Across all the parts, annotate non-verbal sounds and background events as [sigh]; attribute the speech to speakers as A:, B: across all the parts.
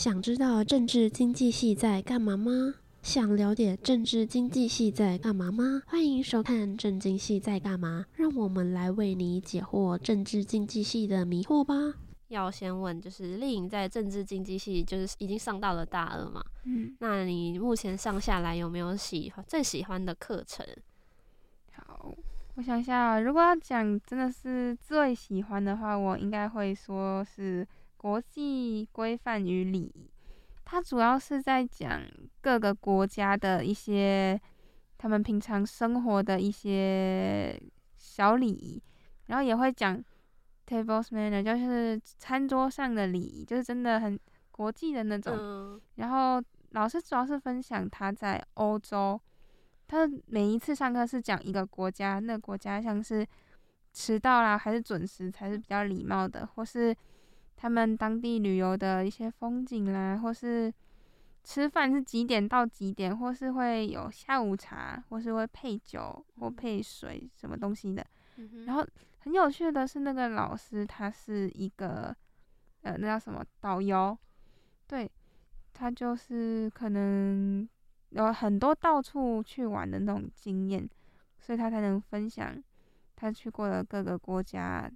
A: 想知道政治经济系在干嘛吗？想了解政治经济系在干嘛吗？欢迎收看政经系在干嘛，让我们来为你解惑政治经济系的迷惑吧。要先问，就是丽颖在政治经济系，就是已经上到了大二嘛？
B: 嗯，
A: 那你目前上下来有没有喜欢最喜欢的课程？
B: 好，我想一下，如果要讲真的是最喜欢的话，我应该会说是。国际规范与礼仪，它主要是在讲各个国家的一些他们平常生活的一些小礼仪，然后也会讲 tables manner，就是餐桌上的礼仪，就是真的很国际的那种。嗯、然后老师主要是分享他在欧洲，他每一次上课是讲一个国家，那个国家像是迟到啦，还是准时才是比较礼貌的，或是。他们当地旅游的一些风景啦，或是吃饭是几点到几点，或是会有下午茶，或是会配酒或配水什么东西的。嗯、然后很有趣的是，那个老师他是一个呃，那叫什么导游？对，他就是可能有很多到处去玩的那种经验，所以他才能分享他去过的各个国家。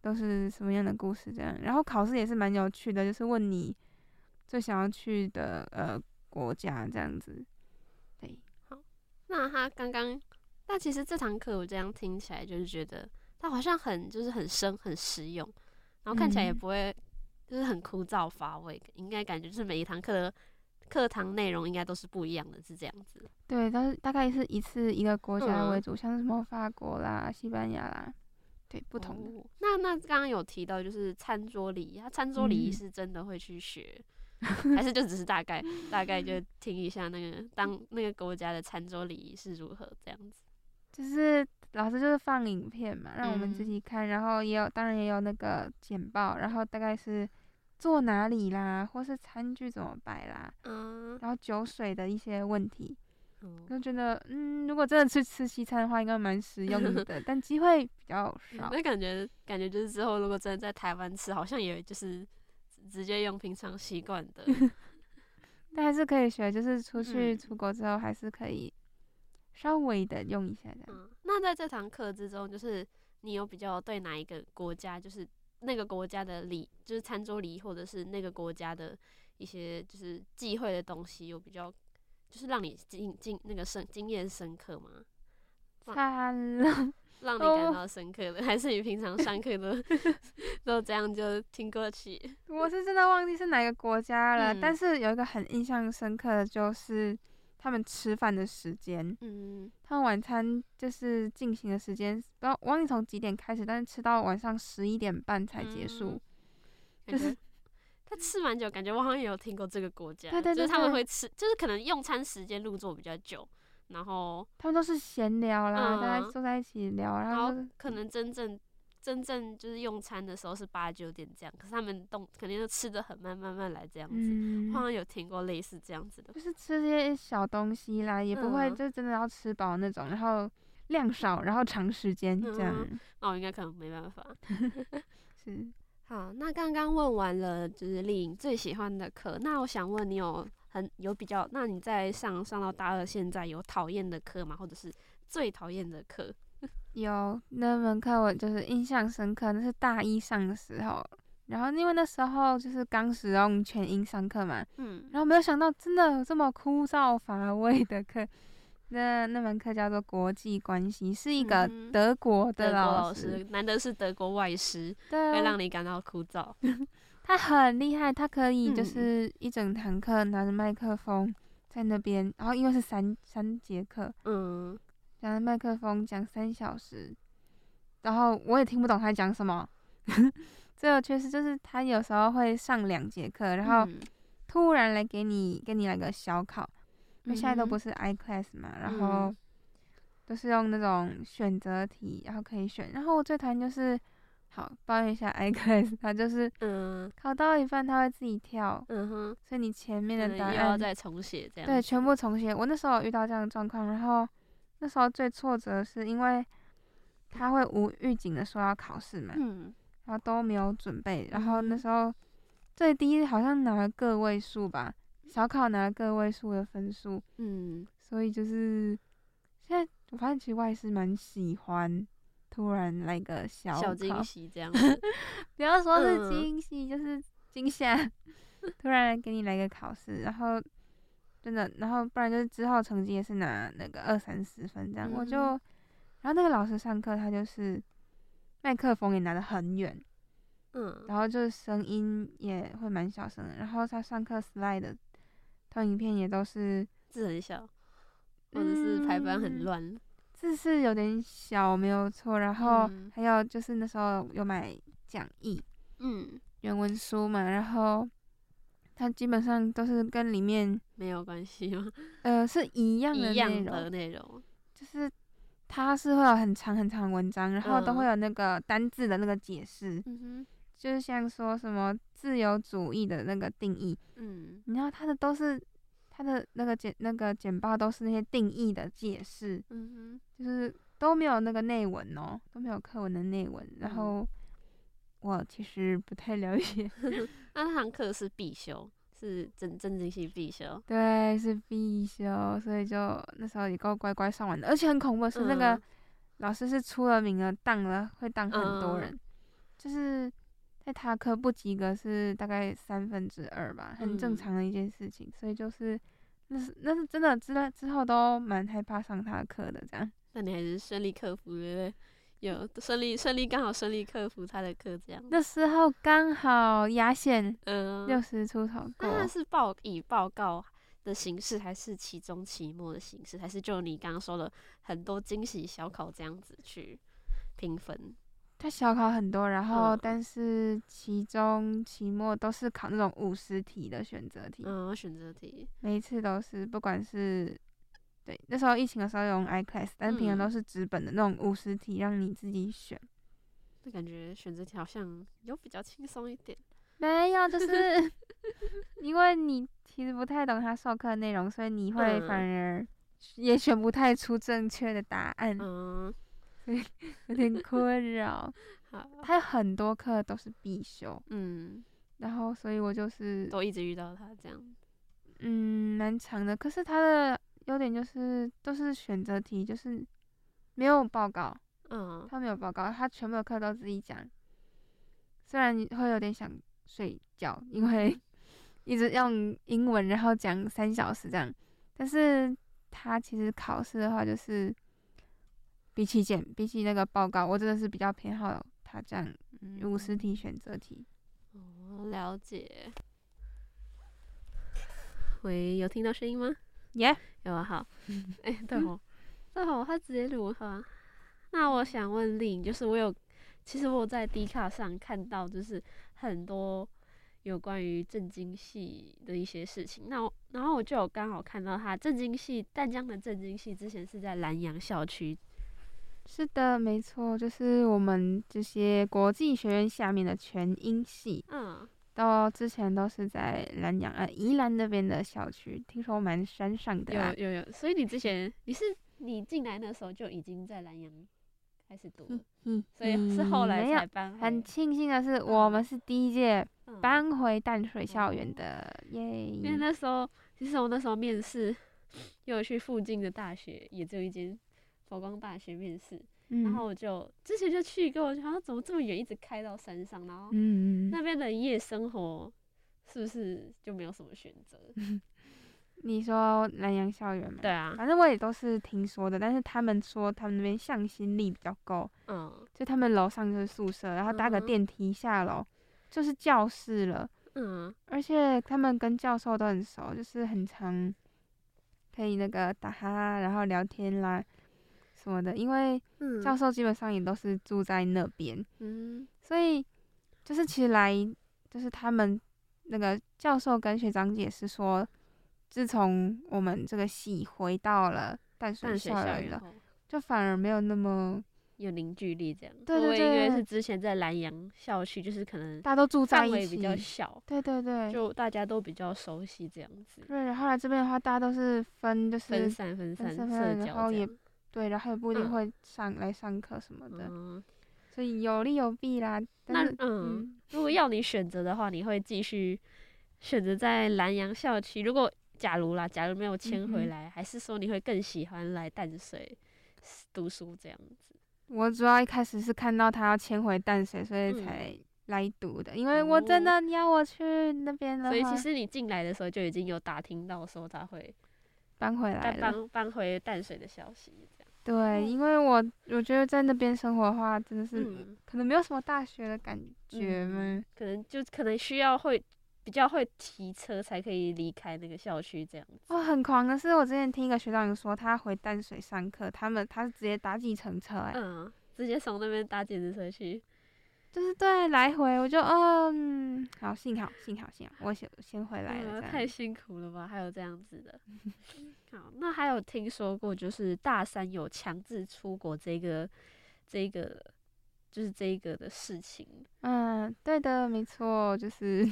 B: 都是什么样的故事？这样，然后考试也是蛮有趣的，就是问你最想要去的呃国家这样子。对，
A: 好，那他刚刚，那其实这堂课我这样听起来就是觉得他好像很就是很深很实用，然后看起来也不会就是很枯燥乏味，嗯、应该感觉就是每一堂课的课堂内容应该都是不一样的，是这样子。
B: 对，但是大概是一次一个国家为主，嗯、像是什么法国啦、西班牙啦。对，不同的。哦、那
A: 那刚刚有提到就是餐桌礼仪，他餐桌礼仪是真的会去学，嗯、还是就只是大概大概就 [laughs] 听一下那个当那个国家的餐桌礼仪是如何这样子？
B: 就是老师就是放影片嘛，让我们自己看，嗯、然后也有当然也有那个简报，然后大概是坐哪里啦，或是餐具怎么摆啦，嗯，然后酒水的一些问题。就觉得，嗯，如果真的去吃西餐的话，应该蛮实用的，[laughs] 但机会比较少。
A: 那感觉，感觉就是之后如果真的在台湾吃，好像也就是直接用平常习惯的。[laughs]
B: 但还是可以学，就是出去出国之后，还是可以稍微的用一下的。
A: 嗯，那在这堂课之中，就是你有比较对哪一个国家，就是那个国家的礼，就是餐桌礼仪，或者是那个国家的一些就是忌讳的东西，有比较。就是让你经经那个深经验深刻吗？
B: 惨了，
A: 让你感到深刻的，哦、[laughs] 还是你平常上课都 [laughs] 都这样就听过去？[laughs]
B: 我是真的忘记是哪个国家了，嗯、但是有一个很印象深刻的，就是他们吃饭的时间。嗯，他们晚餐就是进行的时间，不知道忘记从几点开始，但是吃到晚上十一点半才结束，嗯、就是。
A: 他吃蛮久，感觉我好像也有听过这个国家，
B: 对对对对，
A: 就是他们会吃，就是可能用餐时间入座比较久，然后
B: 他们都是闲聊啦，嗯、大家坐在一起聊，然后，
A: 然后可能真正真正就是用餐的时候是八九点这样，可是他们动肯定都吃的很慢，慢慢来这样子。嗯、好像有听过类似这样子的，
B: 就是吃这些小东西啦，也不会就真的要吃饱那种，然后量少，然后长时间这样。
A: 嗯、那我应该可能没办法。[laughs]
B: 是。
A: 好，那刚刚问完了，就是丽颖最喜欢的课。那我想问你有很有比较，那你在上上到大二现在有讨厌的课吗？或者是最讨厌的课？[laughs]
B: 有那门课我就是印象深刻，那是大一上的时候，然后因为那时候就是刚使用全英上课嘛，嗯，然后没有想到真的有这么枯燥乏味的课。那那门课叫做国际关系，是一个德国的老师，
A: 嗯、难得是德国外师，
B: 对，
A: 会让你感到枯燥。[laughs]
B: 他很厉害，他可以就是一整堂课拿着麦克风在那边，嗯、然后因为是三三节课，嗯，拿着麦克风讲三小时，然后我也听不懂他讲什么。[laughs] 这个确实就是他有时候会上两节课，然后突然来给你给你来个小考。因为现在都不是 iClass 嘛，嗯、然后都是用那种选择题，然后可以选。然后我最讨厌就是，好抱怨一下 [laughs] iClass，它就是，嗯，考到一半它会自己跳，嗯哼，所以你前面的答案
A: 要再重写，这样
B: 对，全部重写。我那时候遇到这样的状况，然后那时候最挫折是因为他会无预警的说要考试嘛，嗯，然后都没有准备，然后那时候。最低好像拿了个位数吧，小考拿了个位数的分数。
A: 嗯，
B: 所以就是现在我发现其实我还是蛮喜欢突然来个小
A: 小惊喜这样子，[laughs]
B: 不要说是惊喜，嗯、就是惊吓，[laughs] 突然给你来个考试，然后真的，然后不然就是之后成绩也是拿那个二三十分这样，嗯、我就，然后那个老师上课他就是麦克风也拿得很远，
A: 嗯，
B: 然后就是声音也会蛮小声的，然后他上课 slide 的投影片也都是
A: 字很小，或者是排版很乱。嗯
B: 字是有点小，没有错。然后还有就是那时候有买讲义，
A: 嗯，
B: 原文书嘛。然后它基本上都是跟里面
A: 没有关系吗？[laughs]
B: 呃，是一样的内容，
A: 一样的内容，
B: 就是它是会有很长很长的文章，然后都会有那个单字的那个解释，
A: 嗯哼，
B: 就是像说什么自由主义的那个定义，
A: 嗯，
B: 然后它的都是。他的那个简那个简报都是那些定义的解释，
A: 嗯哼，
B: 就是都没有那个内文哦，都没有课文的内文。然后我其实不太了解，[laughs]
A: 那堂课是必修，是政政经系必修，
B: 对，是必修，所以就那时候也够乖乖上完的。而且很恐怖的是，那个老师是出了名的，当了会当很多人，就是。在他科不及格是大概三分之二吧，很正常的一件事情，嗯、所以就是那是那是真的，之了之后都蛮害怕上他的课的这样。
A: 那你还是顺利克服，对不对？有顺利顺利刚好顺利克服他的课这样。
B: 那时候刚好压线，
A: 嗯，
B: 六十出头过。
A: 那是报以报告的形式，还是期中期末的形式，还是就你刚刚说的很多惊喜小考这样子去评分？
B: 他小考很多，然后但是期中、期末都是考那种五十题的选择题。
A: 嗯，选择题，
B: 每一次都是，不管是对那时候疫情的时候用 iClass，但平常都是纸本的那种五十题，让你自己选。
A: 就感觉选择题好像有比较轻松一点。[laughs]
B: 没有，就是 [laughs] 因为你其实不太懂他授课内容，所以你会反而也选不太出正确的答案。
A: 嗯。[laughs]
B: 有点困扰，[laughs] 他有很多课都是必修，
A: 嗯，
B: 然后所以我就是
A: 都一直遇到他这样，
B: 嗯，蛮长的。可是他的优点就是都是选择题，就是没有报告，
A: 嗯，
B: 他没有报告，他全部的课都自己讲。虽然你会有点想睡觉，因为 [laughs] 一直用英文，然后讲三小时这样，但是他其实考试的话就是。比起简，比起那个报告，我真的是比较偏好他这样五十题选择题。
A: 哦，了解。喂，有听到声音吗？
B: 耶，
A: 有啊，好。[laughs] 哎、欸，对哦，对哦，他直接录哈。那我想问令，就是我有，其实我在 D 卡上看到，就是很多有关于震惊系的一些事情。那我然后我就有刚好看到他震惊系淡江的震惊系之前是在南阳校区。
B: 是的，没错，就是我们这些国际学院下面的全英系，
A: 嗯，
B: 到之前都是在南阳呃宜兰那边的校区，听说蛮山上的，啊，
A: 有有有，所以你之前你是你进来的时候就已经在南阳开始
B: 读，
A: 所以是后来才搬，
B: 很庆幸的是，嗯，我们是第一届搬回淡水校园的，耶，嗯，
A: 因为！那时候其实我那时候面试，[coughs] 又去附近的大学，也只有一间。佛光大学面试，嗯、然后我就之前就去过，我就好像怎么这么远，一直开到山上，然后那边的夜生活是不是就没有什么选择？
B: 嗯、[laughs] 你说南洋校园吗？
A: 对啊，
B: 反正我也都是听说的，但是他们说他们那边向心力比较够，
A: 嗯，
B: 就他们楼上就是宿舍，然后搭个电梯下楼、嗯、就是教室了，
A: 嗯，
B: 而且他们跟教授都很熟，就是很常可以那个打哈哈，然后聊天啦。什么的，因为教授基本上也都是住在那边，
A: 嗯，
B: 所以就是其实来就是他们那个教授跟学长解释说，自从我们这个系回到了淡水校园了，就反而没有那么
A: 有凝聚力，这样。
B: 对对对，
A: 因为是之前在南阳校区，就是可能
B: 大家都住在一起，
A: 比较小，
B: 对对对，
A: 就大家都比较熟悉这样子。
B: 对，后来这边的话，大家都是分就是
A: 分散分散，
B: 然后也。对，然后也不一定会上、嗯、来上课什么的，
A: 嗯、
B: 所以有利有弊啦。但
A: 嗯，嗯如果要你选择的话，你会继续选择在南洋校区？如果假如啦，假如没有迁回来，嗯、还是说你会更喜欢来淡水读书这样子？
B: 我主要一开始是看到他要迁回淡水，所以才来读的。嗯、因为我真的要我去那边的话，
A: 所以其实你进来的时候就已经有打听到说他会
B: 搬回来，
A: 搬搬回淡水的消息。
B: 对，嗯、因为我我觉得在那边生活的话，真的是可能没有什么大学的感觉嘛、嗯，
A: 可能就可能需要会比较会骑车才可以离开那个校区这样子。
B: 哦，很狂的是，我之前听一个学长说，他回淡水上课，他们他是直接搭计程车、欸，哎，
A: 嗯，直接从那边搭计程车去。
B: 就是对来回，我就嗯，好，幸好幸好幸好，我先先回来了。
A: 太辛苦了吧？还有这样子的。[laughs] 好，那还有听说过，就是大三有强制出国这个这个就是这个的事情。
B: 嗯，对的，没错，就是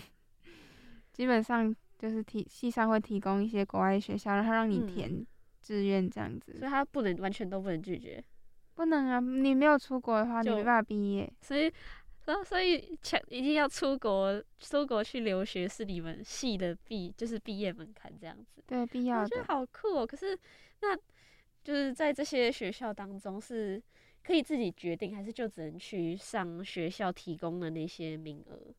B: [laughs] 基本上就是提系上会提供一些国外学校，然后让你填志愿这样子，
A: 所以他不能完全都不能拒绝。
B: 不能啊，你没有出国的话，就你没办法毕业。
A: 所以。所以强一定要出国，出国去留学是你们系的毕，就是毕业门槛这样子。
B: 对，必要的。
A: 我觉得好酷哦！可是，那就是在这些学校当中，是可以自己决定，还是就只能去上学校提供的那些名额？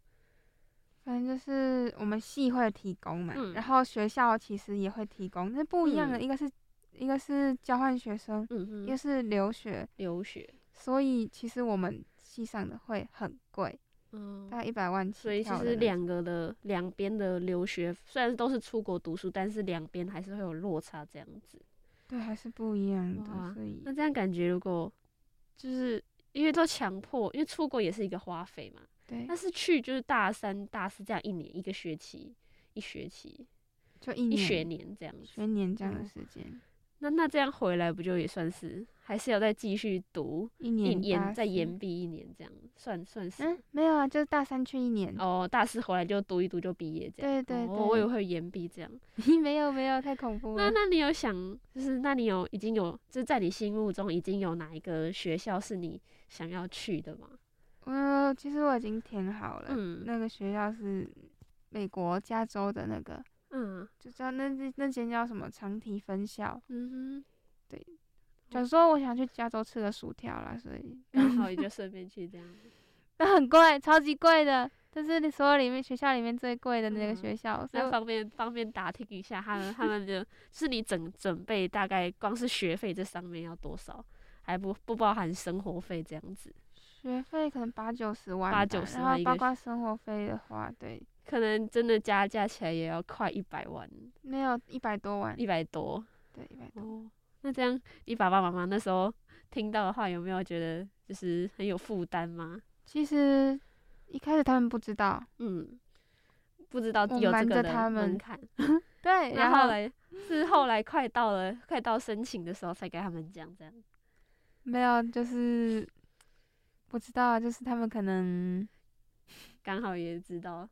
B: 反正就是我们系会提供嘛，嗯、然后学校其实也会提供，那不一样的，嗯、一个是一个是交换学生，嗯哼，一个是留学，
A: 留学。
B: 所以其实我们。系上的会很贵，嗯，大概一百万起。
A: 所以其实两个的两边的留学虽然都是出国读书，但是两边还是会有落差这样子。
B: 对，还是不一样的。哇所以
A: 那这样感觉，如果就是因为都强迫，因为出国也是一个花费嘛。
B: 对。
A: 但是去就是大三、大四这样一年一个学期，一学期
B: 就一
A: 学年这样子，
B: 学年这样的时间。嗯
A: 那那这样回来不就也算是，还是要再继续读
B: 一年，
A: 延再延毕一年这样，算算是？
B: 嗯，没有啊，就是大三去一年。
A: 哦，大四回来就读一读就毕业这样。
B: 对对对。
A: 哦，我也会延毕这样。[laughs]
B: 没有没有，太恐怖了。
A: 那那你有想，就是那你有已经有，就是在你心目中已经有哪一个学校是你想要去的吗？
B: 嗯，其实我已经填好了。嗯。那个学校是美国加州的那个。嗯，就知道那那那间叫什么长堤分校。嗯哼，对。小时候我想去加州吃个薯条啦，所以 [laughs]
A: 刚好也就顺便去这样子。[laughs]
B: 那很贵，超级贵的。这是你所有里面学校里面最贵的那个学校。
A: 那、方便方便打听一下，他们他们就是你整准备大概光是学费这上面要多少，还不不包含生活费这样子。
B: 学费可能八九十万，
A: 八九十万，然后
B: 包括生活费的话，对。
A: 可能真的加加起来也要快一百万，
B: 没有一百多万，
A: 一百多，
B: 对，一百多。
A: 哦，那这样，你爸爸妈妈那时候听到的话，有没有觉得就是很有负担吗？
B: 其实一开始他们不知道，
A: 嗯，不知道有这个他们看。[laughs]
B: 对，
A: 然后来是后来快到了，快到申请的时候才给他们讲这样。
B: 没有，就是不知道，就是他们可能 [laughs]
A: 刚好也知道。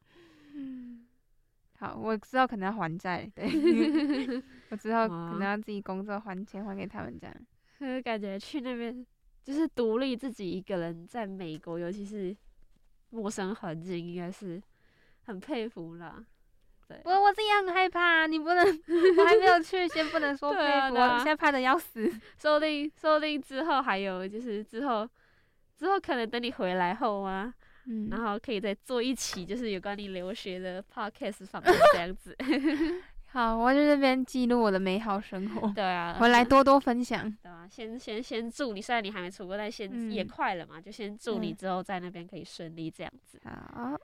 B: 嗯，[laughs] 好，我知道可能要还债，对，[laughs] 我知道可能要自己工作还钱还给他们这样。
A: 感觉去那边就是独立自己一个人在美国，尤其是陌生环境，应该是很佩服啦。对，
B: 我我自己很害怕，你不能，我还没有去，先不能说佩服，啊啊、我现在怕的要死。
A: 说不定说不定之后还有，就是之后之后可能等你回来后啊。嗯，然后可以再做一期，就是有关你留学的 podcast 访谈这样子。[laughs]
B: 好，我在这边记录我的美好生活。
A: 对啊，
B: 回来多多分享。
A: 对啊，先先先祝你，虽然你还没出国，但先、嗯、也快了嘛，就先祝你之后在那边可以顺利这样子。
B: 好，